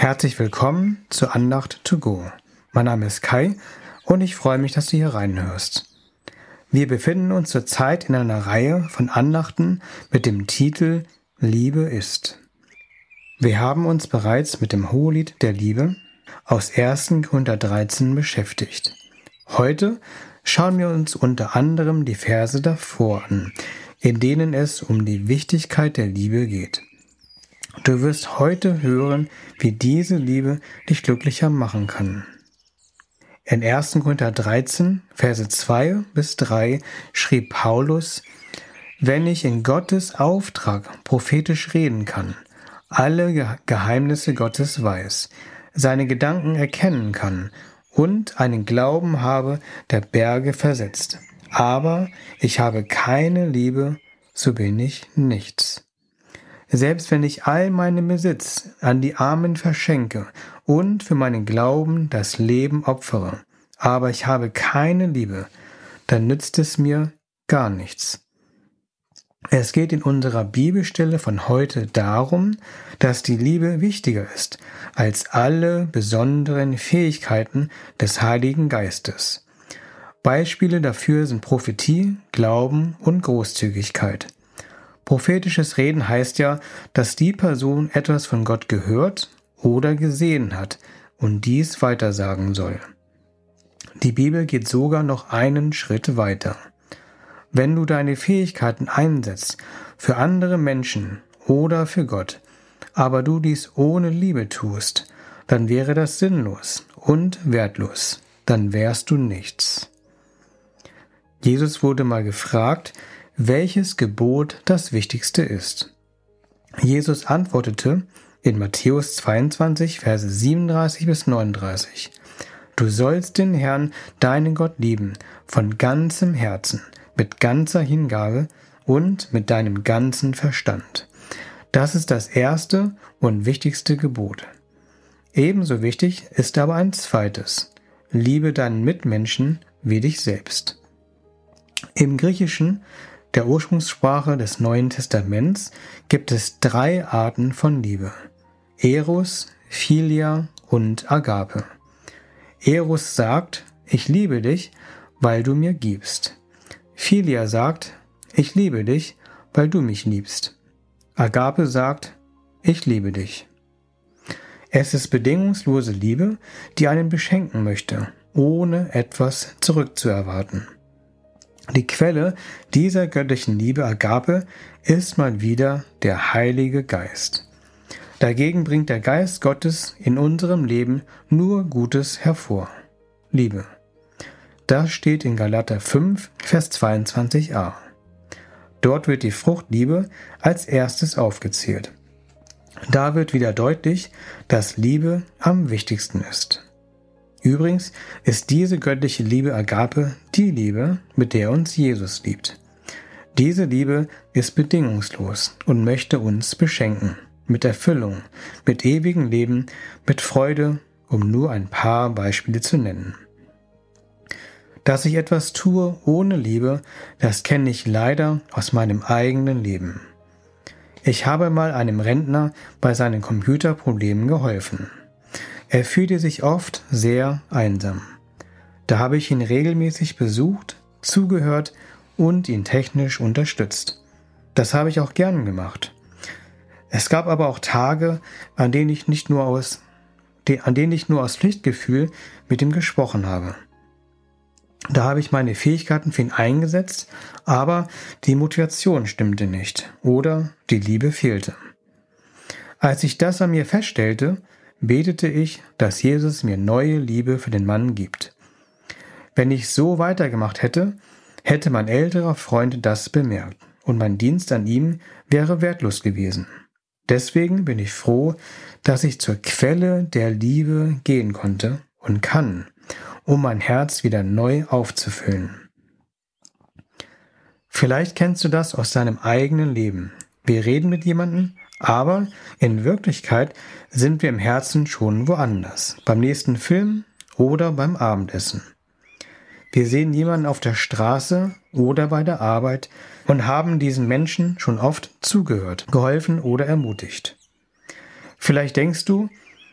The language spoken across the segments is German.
Herzlich willkommen zur Andacht to go. Mein Name ist Kai und ich freue mich, dass du hier reinhörst. Wir befinden uns zurzeit in einer Reihe von Andachten mit dem Titel Liebe ist. Wir haben uns bereits mit dem Hohelied der Liebe aus 1. Korinther 13 beschäftigt. Heute schauen wir uns unter anderem die Verse davor an, in denen es um die Wichtigkeit der Liebe geht. Du wirst heute hören, wie diese Liebe dich glücklicher machen kann. In 1. Korinther 13, Verse 2 bis 3 schrieb Paulus, wenn ich in Gottes Auftrag prophetisch reden kann, alle Geheimnisse Gottes weiß, seine Gedanken erkennen kann und einen Glauben habe, der Berge versetzt. Aber ich habe keine Liebe, so bin ich nichts. Selbst wenn ich all meinen Besitz an die Armen verschenke und für meinen Glauben das Leben opfere, aber ich habe keine Liebe, dann nützt es mir gar nichts. Es geht in unserer Bibelstelle von heute darum, dass die Liebe wichtiger ist als alle besonderen Fähigkeiten des Heiligen Geistes. Beispiele dafür sind Prophetie, Glauben und Großzügigkeit. Prophetisches Reden heißt ja, dass die Person etwas von Gott gehört oder gesehen hat und dies weitersagen soll. Die Bibel geht sogar noch einen Schritt weiter. Wenn du deine Fähigkeiten einsetzt für andere Menschen oder für Gott, aber du dies ohne Liebe tust, dann wäre das sinnlos und wertlos, dann wärst du nichts. Jesus wurde mal gefragt, welches Gebot das wichtigste ist. Jesus antwortete in Matthäus 22, Verse 37 bis 39, Du sollst den Herrn, deinen Gott lieben, von ganzem Herzen, mit ganzer Hingabe und mit deinem ganzen Verstand. Das ist das erste und wichtigste Gebot. Ebenso wichtig ist aber ein zweites. Liebe deinen Mitmenschen wie dich selbst. Im Griechischen der Ursprungssprache des Neuen Testaments gibt es drei Arten von Liebe. Eros, Philia und Agape. Eros sagt, ich liebe dich, weil du mir gibst. Philia sagt, ich liebe dich, weil du mich liebst. Agape sagt, ich liebe dich. Es ist bedingungslose Liebe, die einen beschenken möchte, ohne etwas zurückzuerwarten. Die Quelle dieser göttlichen Liebe Agape ist mal wieder der Heilige Geist. Dagegen bringt der Geist Gottes in unserem Leben nur Gutes hervor. Liebe. Das steht in Galater 5, Vers 22a. Dort wird die Frucht Liebe als erstes aufgezählt. Da wird wieder deutlich, dass Liebe am wichtigsten ist. Übrigens ist diese göttliche Liebe Agape die Liebe, mit der uns Jesus liebt. Diese Liebe ist bedingungslos und möchte uns beschenken, mit Erfüllung, mit ewigem Leben, mit Freude, um nur ein paar Beispiele zu nennen. Dass ich etwas tue ohne Liebe, das kenne ich leider aus meinem eigenen Leben. Ich habe mal einem Rentner bei seinen Computerproblemen geholfen. Er fühlte sich oft sehr einsam. Da habe ich ihn regelmäßig besucht, zugehört und ihn technisch unterstützt. Das habe ich auch gern gemacht. Es gab aber auch Tage, an denen ich nicht nur aus, an denen ich nur aus Pflichtgefühl mit ihm gesprochen habe. Da habe ich meine Fähigkeiten für ihn eingesetzt, aber die Motivation stimmte nicht oder die Liebe fehlte. Als ich das an mir feststellte, betete ich, dass Jesus mir neue Liebe für den Mann gibt. Wenn ich so weitergemacht hätte, hätte mein älterer Freund das bemerkt und mein Dienst an ihm wäre wertlos gewesen. Deswegen bin ich froh, dass ich zur Quelle der Liebe gehen konnte und kann, um mein Herz wieder neu aufzufüllen. Vielleicht kennst du das aus deinem eigenen Leben. Wir reden mit jemandem aber in Wirklichkeit sind wir im Herzen schon woanders, beim nächsten Film oder beim Abendessen. Wir sehen jemanden auf der Straße oder bei der Arbeit und haben diesen Menschen schon oft zugehört, geholfen oder ermutigt. Vielleicht denkst du,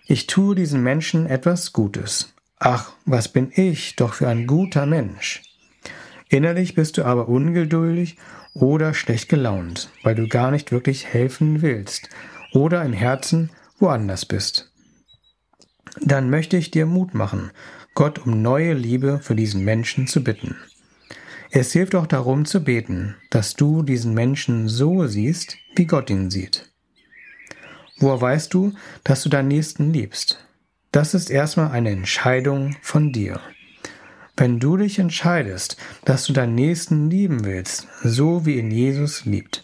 ich tue diesen Menschen etwas Gutes. Ach, was bin ich doch für ein guter Mensch. Innerlich bist du aber ungeduldig oder schlecht gelaunt, weil du gar nicht wirklich helfen willst oder im Herzen woanders bist. Dann möchte ich dir Mut machen, Gott um neue Liebe für diesen Menschen zu bitten. Es hilft auch darum zu beten, dass du diesen Menschen so siehst, wie Gott ihn sieht. Woher weißt du, dass du deinen Nächsten liebst? Das ist erstmal eine Entscheidung von dir. Wenn du dich entscheidest, dass du deinen Nächsten lieben willst, so wie ihn Jesus liebt,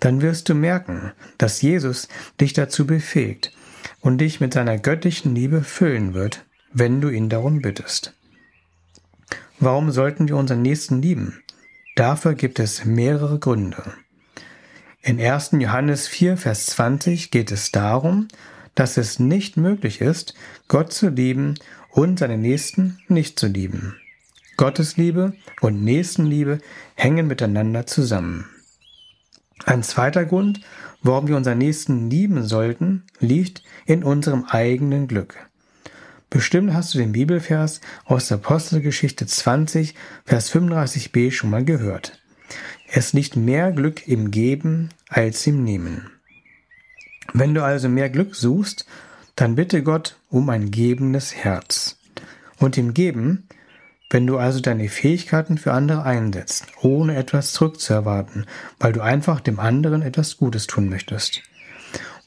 dann wirst du merken, dass Jesus dich dazu befähigt und dich mit seiner göttlichen Liebe füllen wird, wenn du ihn darum bittest. Warum sollten wir unseren Nächsten lieben? Dafür gibt es mehrere Gründe. In 1. Johannes 4, Vers 20 geht es darum, dass es nicht möglich ist, Gott zu lieben und seine Nächsten nicht zu lieben. Gottes Liebe und Nächstenliebe hängen miteinander zusammen. Ein zweiter Grund, warum wir unseren Nächsten lieben sollten, liegt in unserem eigenen Glück. Bestimmt hast du den Bibelvers aus der Apostelgeschichte 20, Vers 35b schon mal gehört. Es liegt mehr Glück im Geben als im Nehmen. Wenn du also mehr Glück suchst, dann bitte Gott um ein gebendes Herz. Und im Geben wenn du also deine Fähigkeiten für andere einsetzt, ohne etwas zurückzuerwarten, weil du einfach dem anderen etwas Gutes tun möchtest.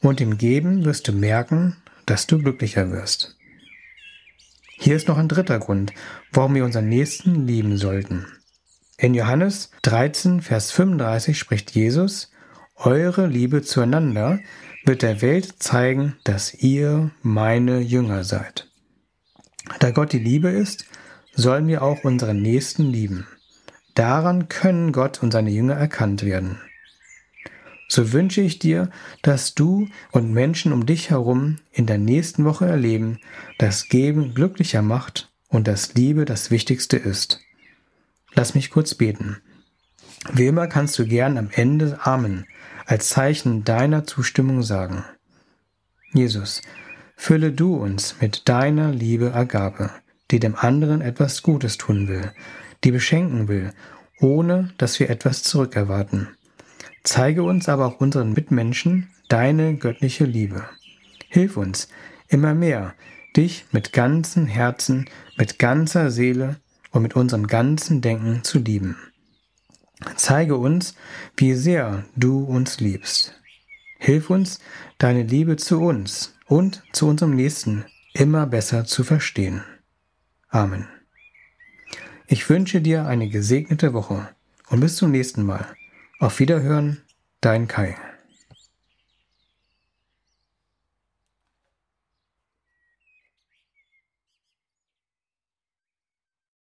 Und im Geben wirst du merken, dass du glücklicher wirst. Hier ist noch ein dritter Grund, warum wir unseren Nächsten lieben sollten. In Johannes 13, Vers 35 spricht Jesus, Eure Liebe zueinander wird der Welt zeigen, dass ihr meine Jünger seid. Da Gott die Liebe ist, sollen wir auch unseren Nächsten lieben. Daran können Gott und seine Jünger erkannt werden. So wünsche ich dir, dass du und Menschen um dich herum in der nächsten Woche erleben, dass Geben glücklicher macht und dass Liebe das Wichtigste ist. Lass mich kurz beten. Wie immer kannst du gern am Ende Amen als Zeichen deiner Zustimmung sagen. Jesus, fülle du uns mit deiner Liebe Agape die dem anderen etwas Gutes tun will, die beschenken will, ohne dass wir etwas zurückerwarten. Zeige uns aber auch unseren Mitmenschen deine göttliche Liebe. Hilf uns, immer mehr, dich mit ganzem Herzen, mit ganzer Seele und mit unserem ganzen Denken zu lieben. Zeige uns, wie sehr du uns liebst. Hilf uns, deine Liebe zu uns und zu unserem Nächsten immer besser zu verstehen. Amen. Ich wünsche dir eine gesegnete Woche und bis zum nächsten Mal. Auf Wiederhören, dein Kai.